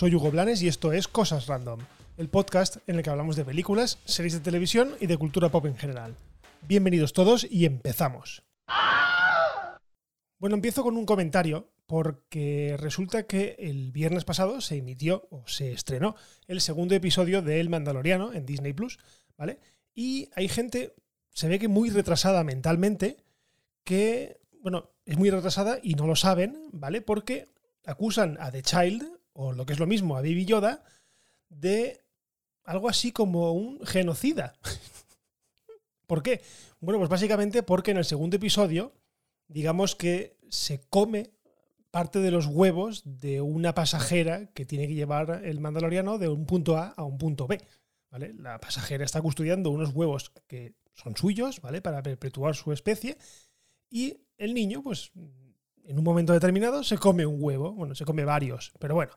soy Hugo Blanes y esto es Cosas Random, el podcast en el que hablamos de películas, series de televisión y de cultura pop en general. Bienvenidos todos y empezamos. Bueno, empiezo con un comentario porque resulta que el viernes pasado se emitió o se estrenó el segundo episodio de El Mandaloriano en Disney Plus, ¿vale? Y hay gente, se ve que muy retrasada mentalmente, que, bueno, es muy retrasada y no lo saben, ¿vale? Porque acusan a The Child, o lo que es lo mismo, a Baby Yoda, de algo así como un genocida. ¿Por qué? Bueno, pues básicamente porque en el segundo episodio, digamos que se come parte de los huevos de una pasajera que tiene que llevar el mandaloriano de un punto A a un punto B. ¿vale? La pasajera está custodiando unos huevos que son suyos, ¿vale? Para perpetuar su especie. Y el niño, pues, en un momento determinado se come un huevo. Bueno, se come varios, pero bueno.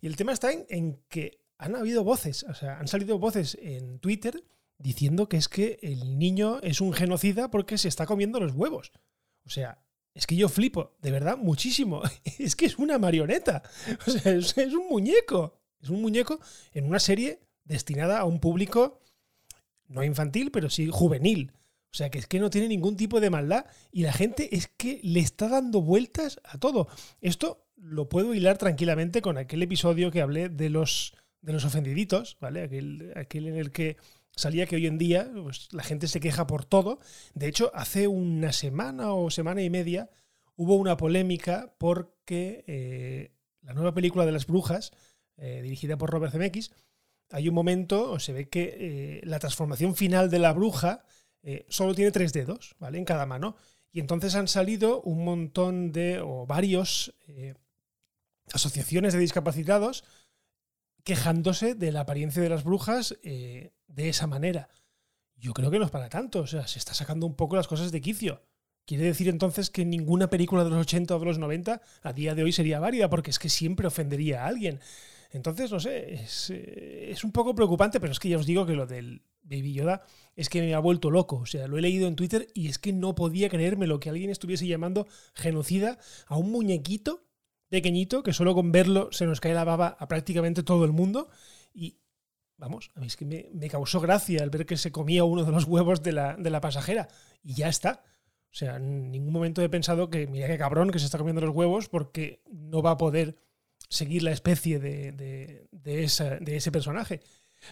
Y el tema está en, que han habido voces, o sea, han salido voces en Twitter diciendo que es que el niño es un genocida porque se está comiendo los huevos. O sea, es que yo flipo, de verdad, muchísimo. Es que es una marioneta. O sea, es, un muñeco. Es un muñeco en una serie destinada a un público no infantil, pero sí juvenil. O sea, que es que no tiene ningún tipo de maldad y la gente es que le está dando vueltas a todo. Esto lo puedo hilar tranquilamente con aquel episodio que hablé de los, de los ofendiditos, ¿vale? Aquel, en el que salía que hoy en día pues, la gente se queja por todo. De hecho, hace una semana o semana y media hubo una polémica porque eh, la nueva película de las brujas, eh, dirigida por Robert Zemeckis, hay un momento, se ve que eh, la transformación final de la bruja solo tiene tres dedos, ¿vale? En cada mano. Y entonces han salido un montón de, o varios asociaciones de discapacitados quejándose de la apariencia de las brujas eh, de esa manera. Yo creo que no es para tanto, o sea, se está sacando un poco las cosas de quicio. ¿Quiere decir entonces que ninguna película de los 80 o de los 90 a día de hoy sería válida? Porque es que siempre ofendería a alguien. Entonces, no sé, es, eh, es, un poco preocupante, pero es que ya os digo que lo del Baby Yoda es que me ha vuelto loco. O sea, lo he leído en Twitter y es que no podía creerme lo que alguien estuviese llamando genocida a un muñequito pequeñito que solo con verlo se nos cae la baba a prácticamente todo el mundo. Y vamos, a mí es que me, causó gracia el ver que se comía uno de los huevos de la, de la, pasajera. Y ya está. O sea, en ningún momento he pensado que, mira qué cabrón que se está comiendo los huevos porque no va a poder seguir la especie de, de, de ese personaje.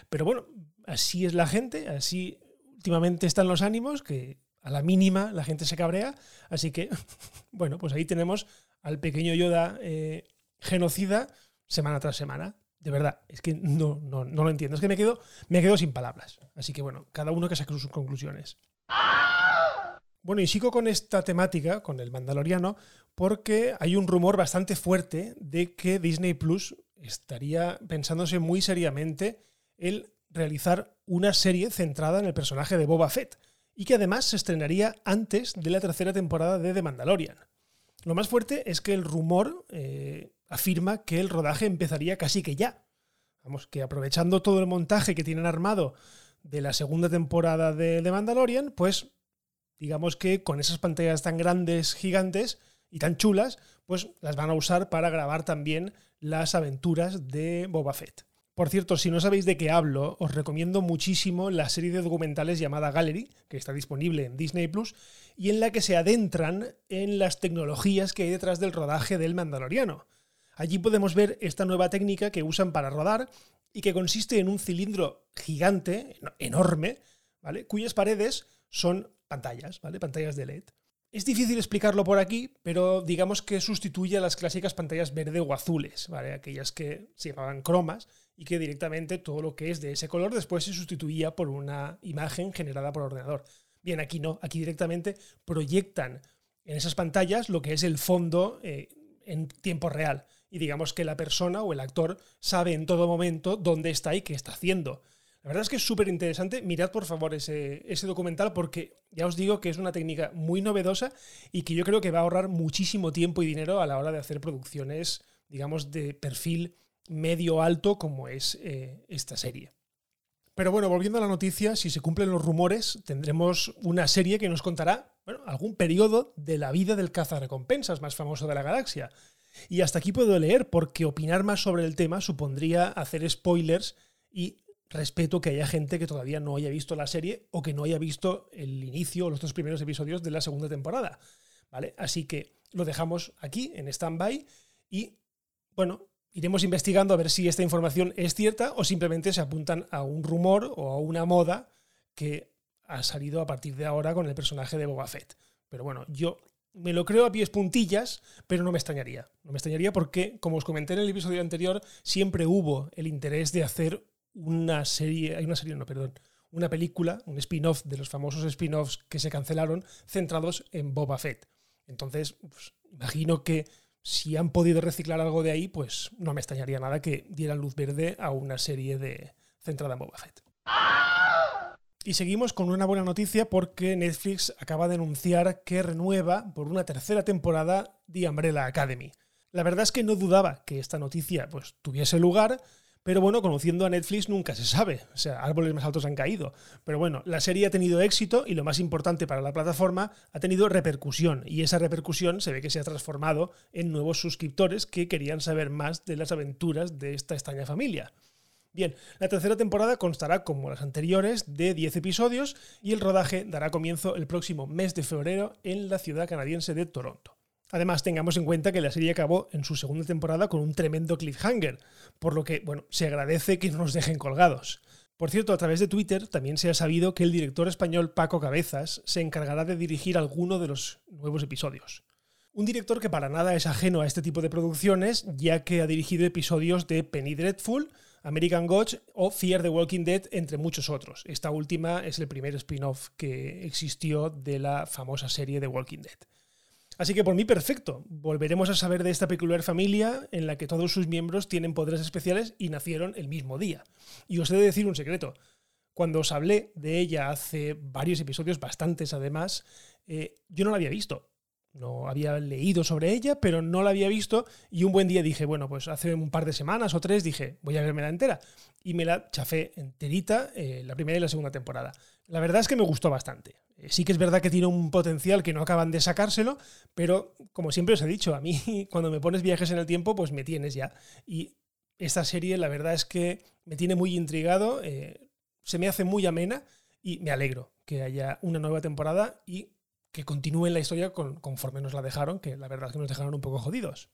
Pero bueno, así es la gente, así últimamente están los ánimos, que a la mínima la gente se cabrea. Así que, bueno, pues ahí tenemos al pequeño Yoda eh, genocida semana tras semana. De verdad, es que no, no, no, lo entiendo. Es que me quedo, me quedo sin palabras. Así que bueno, cada uno que saque sus conclusiones. Bueno, y sigo con esta temática, con el Mandaloriano, porque hay un rumor bastante fuerte de que Disney Plus estaría pensándose muy seriamente el realizar una serie centrada en el personaje de Boba Fett y que además se estrenaría antes de la tercera temporada de The Mandalorian. Lo más fuerte es que el rumor eh, afirma que el rodaje empezaría casi que ya. Vamos, que aprovechando todo el montaje que tienen armado de la segunda temporada de The Mandalorian, pues digamos que con esas pantallas tan grandes, gigantes y tan chulas, pues las van a usar para grabar también las aventuras de Boba Fett. Por cierto, si no sabéis de qué hablo, os recomiendo muchísimo la serie de documentales llamada Gallery, que está disponible en Disney Plus, y en la que se adentran en las tecnologías que hay detrás del rodaje del Mandaloriano. Allí podemos ver esta nueva técnica que usan para rodar y que consiste en un cilindro gigante, enorme, ¿vale? cuyas paredes son pantallas, ¿vale? pantallas de LED. Es difícil explicarlo por aquí, pero digamos que sustituye a las clásicas pantallas verde o azules, ¿vale? aquellas que se llamaban cromas y que directamente todo lo que es de ese color después se sustituía por una imagen generada por ordenador. Bien, aquí no, aquí directamente proyectan en esas pantallas lo que es el fondo eh, en tiempo real. Y digamos que la persona o el actor sabe en todo momento dónde está y qué está haciendo. La verdad es que es súper interesante. Mirad por favor ese, ese, documental porque ya os digo que es una técnica muy novedosa y que yo creo que va a ahorrar muchísimo tiempo y dinero a la hora de hacer producciones, digamos, de perfil medio alto como es eh, esta serie. Pero bueno, volviendo a la noticia, si se cumplen los rumores, tendremos una serie que nos contará algún periodo de la vida del cazarrecompensas más famoso de la galaxia. Y hasta aquí puedo leer, porque opinar más sobre el tema supondría hacer spoilers y respeto que haya gente que todavía no haya visto la serie o que no haya visto el inicio o los dos primeros episodios de la segunda temporada. ¿Vale? Así que lo dejamos aquí en stand-by y, bueno, iremos investigando a ver si esta información es cierta o simplemente se apuntan a un rumor o a una moda que ha salido a partir de ahora con el personaje de Boba Fett. Pero bueno, yo me lo creo a pies puntillas, pero no me extrañaría. No me extrañaría porque, como os comenté en el episodio anterior, siempre hubo el interés de hacer una serie, hay una serie, no, perdón, una película, un spin-off de los famosos spin-offs que se cancelaron, centrados en Boba Fett. Entonces, pues, imagino que si han podido reciclar algo de ahí, pues no me extrañaría nada que dieran luz verde a una serie de centrada en Boba Fett. Y seguimos con una buena noticia porque Netflix acaba de anunciar que renueva por una tercera temporada The Umbrella Academy. La verdad es que no dudaba que esta noticia pues, tuviese lugar, pero bueno, conociendo a Netflix nunca se sabe. O sea, árboles más altos han caído. Pero bueno, la serie ha tenido éxito y lo más importante para la plataforma, ha tenido repercusión. Y esa repercusión se ve que se ha transformado en nuevos suscriptores que querían saber más de las aventuras de esta extraña familia. Bien, la tercera temporada constará, como las anteriores, de 10 episodios y el rodaje dará comienzo el próximo mes de febrero en la ciudad canadiense de Toronto. Además, tengamos en cuenta que la serie acabó en su segunda temporada con un tremendo cliffhanger, por lo que, bueno, se agradece que no nos dejen colgados. Por cierto, a través de Twitter también se ha sabido que el director español Paco Cabezas se encargará de dirigir alguno de los nuevos episodios. Un director que para nada es ajeno a este tipo de producciones, ya que ha dirigido episodios de Penny Dreadful, American Gods o Fear the Walking Dead, entre muchos otros. Esta última es el primer spin-off que existió de la famosa serie The Walking Dead. Así que por mí perfecto. Volveremos a saber de esta peculiar familia en la que todos sus miembros tienen poderes especiales y nacieron el mismo día. Y os he de decir un secreto. Cuando os hablé de ella hace varios episodios, bastantes además, eh, yo no la había visto. No había leído sobre ella, pero no la había visto y un buen día dije, bueno, pues hace un par de semanas o tres dije, voy a verme la entera. Y me la chafé enterita eh, la primera y la segunda temporada. La verdad es que me gustó bastante. Eh, sí que es verdad que tiene un potencial que no acaban de sacárselo, pero como siempre os he dicho, a mí cuando me pones viajes en el tiempo, pues me tienes ya. Y esta serie la verdad es que me tiene muy intrigado, eh, se me hace muy amena y me alegro que haya una nueva temporada y que continúe la historia conforme nos la dejaron, que la verdad es que nos dejaron un poco jodidos.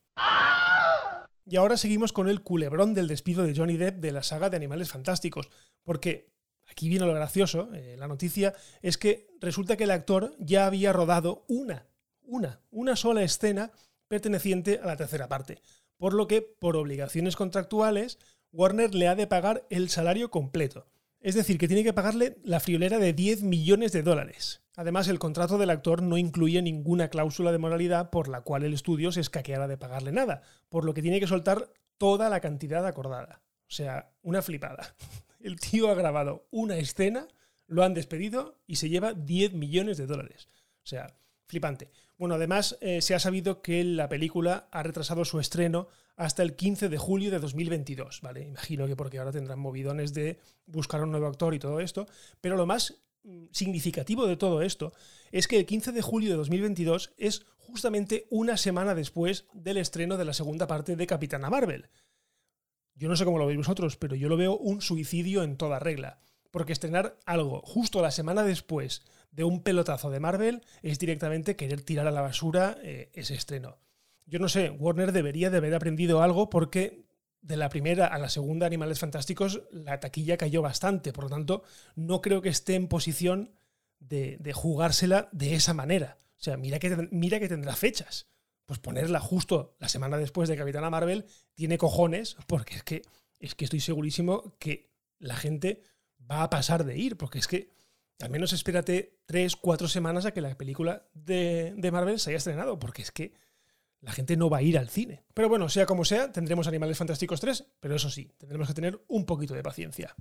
Y ahora seguimos con el culebrón del despido de Johnny Depp de la saga de Animales Fantásticos, porque aquí viene lo gracioso, eh, la noticia es que resulta que el actor ya había rodado una, una, una sola escena perteneciente a la tercera parte, por lo que, por obligaciones contractuales, Warner le ha de pagar el salario completo. Es decir, que tiene que pagarle la friolera de 10 millones de dólares. Además, el contrato del actor no incluye ninguna cláusula de moralidad por la cual el estudio se escaqueara de pagarle nada, por lo que tiene que soltar toda la cantidad acordada. O sea, una flipada. El tío ha grabado una escena, lo han despedido y se lleva 10 millones de dólares. O sea, flipante. Bueno, además eh, se ha sabido que la película ha retrasado su estreno hasta el 15 de julio de 2022, ¿vale? Imagino que porque ahora tendrán movidones de buscar un nuevo actor y todo esto, pero lo más significativo de todo esto es que el 15 de julio de 2022 es justamente una semana después del estreno de la segunda parte de Capitana Marvel. Yo no sé cómo lo veis vosotros, pero yo lo veo un suicidio en toda regla. Porque estrenar algo justo la semana después de un pelotazo de Marvel es directamente querer tirar a la basura eh, ese estreno. Yo no sé, Warner debería de haber aprendido algo porque de la primera a la segunda Animales Fantásticos la taquilla cayó bastante. Por lo tanto, no creo que esté en posición de, jugársela de esa manera. O sea, mira que, mira que tendrá fechas pues ponerla justo la semana después de Capitana Marvel tiene cojones, porque es que, es que estoy segurísimo que la gente va a pasar de ir, porque es que al menos espérate tres, cuatro semanas a que la película de, de Marvel se haya estrenado, porque es que la gente no va a ir al cine. Pero bueno, sea como sea, tendremos Animales Fantásticos 3, pero eso sí, tendremos que tener un poquito de paciencia.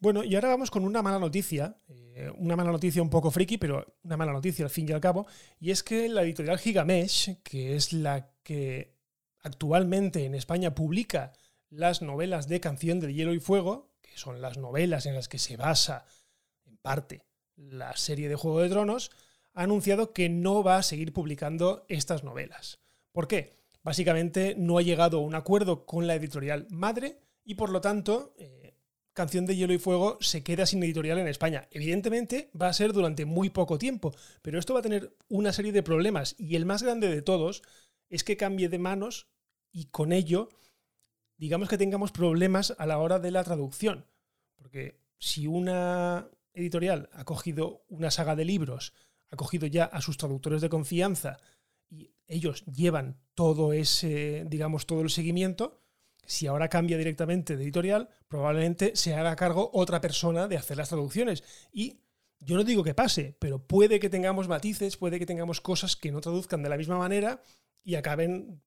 Bueno, y ahora vamos con una mala noticia, eh, una mala noticia un poco friki, pero una mala noticia al fin y al cabo, y es que la editorial Gigamesh, que es la que actualmente en España publica las novelas de Canción del Hielo y Fuego, que son las novelas en las que se basa en parte la serie de Juego de Tronos, ha anunciado que no va a seguir publicando estas novelas. ¿Por qué? Básicamente no ha llegado a un acuerdo con la editorial madre y por lo tanto eh, Canción de Hielo y Fuego se queda sin editorial en España. Evidentemente va a ser durante muy poco tiempo, pero esto va a tener una serie de problemas y el más grande de todos es que cambie de manos y con ello digamos que tengamos problemas a la hora de la traducción. Porque si una editorial ha cogido una saga de libros, ha cogido ya a sus traductores de confianza y ellos llevan todo ese, digamos, todo el seguimiento, si ahora cambia directamente de editorial, probablemente se haga cargo otra persona de hacer las traducciones. Y yo no digo que pase, pero puede que tengamos matices, puede que tengamos cosas que no traduzcan de la misma manera y acaben,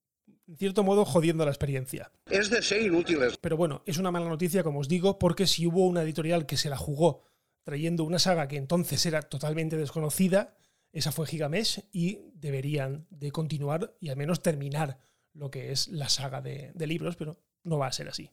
en cierto modo, jodiendo la experiencia. Es de ser inútiles. Pero bueno, es una mala noticia, como os digo, porque si hubo una editorial que se la jugó trayendo una saga que entonces era totalmente desconocida, esa fue Gigamesh y deberían de continuar y al menos terminar lo que es la saga de, de libros, pero no va a ser así.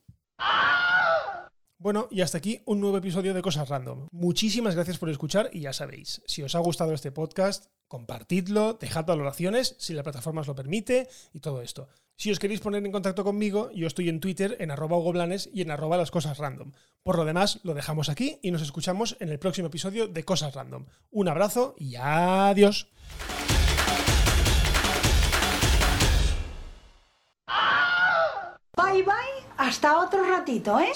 Bueno, y hasta aquí un nuevo episodio de Cosas Random. Muchísimas gracias por escuchar y ya sabéis, si os ha gustado este podcast, compartidlo, dejad valoraciones si la plataforma os lo permite y todo esto. Si os queréis poner en contacto conmigo, yo estoy en Twitter en arroba goblanes y en arroba las cosas random. Por lo demás, lo dejamos aquí y nos escuchamos en el próximo episodio de Cosas Random. Un abrazo y adiós. Bye bye, hasta otro ratito, ¿eh?